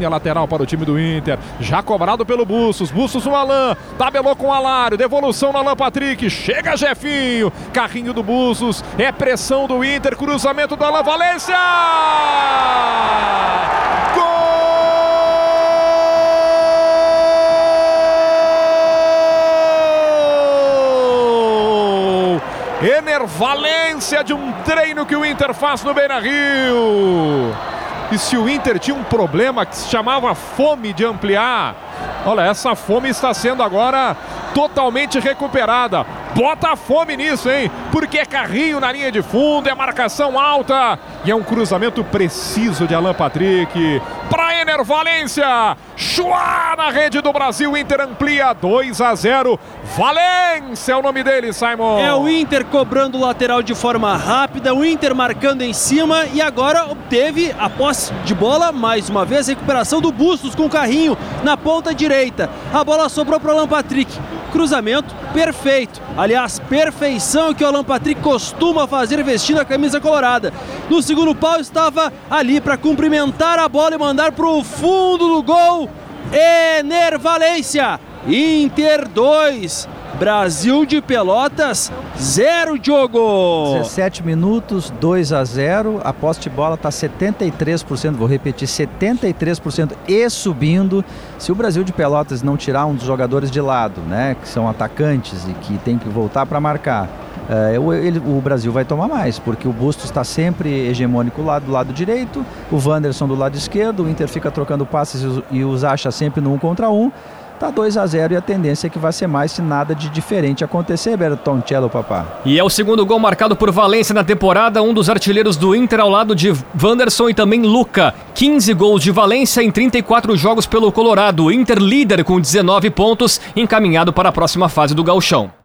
A lateral para o time do Inter, já cobrado pelo Bustos, Bustos o Alain, tabelou com o Alário, devolução no Alan Patrick, chega Jefinho, carrinho do Bustos, é pressão do Inter, cruzamento do Alan Valência! Enervalência de um treino que o Inter faz no Beira Rio. Se o Inter tinha um problema que se chamava fome de ampliar, olha, essa fome está sendo agora totalmente recuperada. Bota fome nisso, hein? Porque é carrinho na linha de fundo, é marcação alta e é um cruzamento preciso de Alan Patrick. Para Valência, Chua na rede do Brasil, Inter amplia 2 a 0. Valência é o nome dele, Simon. É o Inter cobrando o lateral de forma rápida, o Inter marcando em cima e agora obteve a posse de bola, mais uma vez, recuperação do Bustos com o carrinho na ponta direita. A bola sobrou para o Alan Patrick. Cruzamento perfeito. Aliás, perfeição que o Alan Patrick costuma fazer vestindo a camisa colorada. No segundo pau estava ali para cumprimentar a bola e mandar para o fundo do gol. Ener Valência. Inter 2, Brasil de Pelotas 0, Diogo. 17 minutos, 2 a 0. A posse de bola está 73%, vou repetir, 73% e subindo. Se o Brasil de Pelotas não tirar um dos jogadores de lado, né, que são atacantes e que tem que voltar para marcar, é, ele, o Brasil vai tomar mais, porque o Bustos está sempre hegemônico lá do lado direito, o Wanderson do lado esquerdo, o Inter fica trocando passes e os acha sempre no um contra um. Tá 2 a 0 e a tendência é que vai ser mais se nada de diferente acontecer, Bertoncello, papá. E é o segundo gol marcado por Valência na temporada, um dos artilheiros do Inter ao lado de Wanderson e também Luca. 15 gols de Valência em 34 jogos pelo Colorado. Inter líder com 19 pontos, encaminhado para a próxima fase do Gauchão.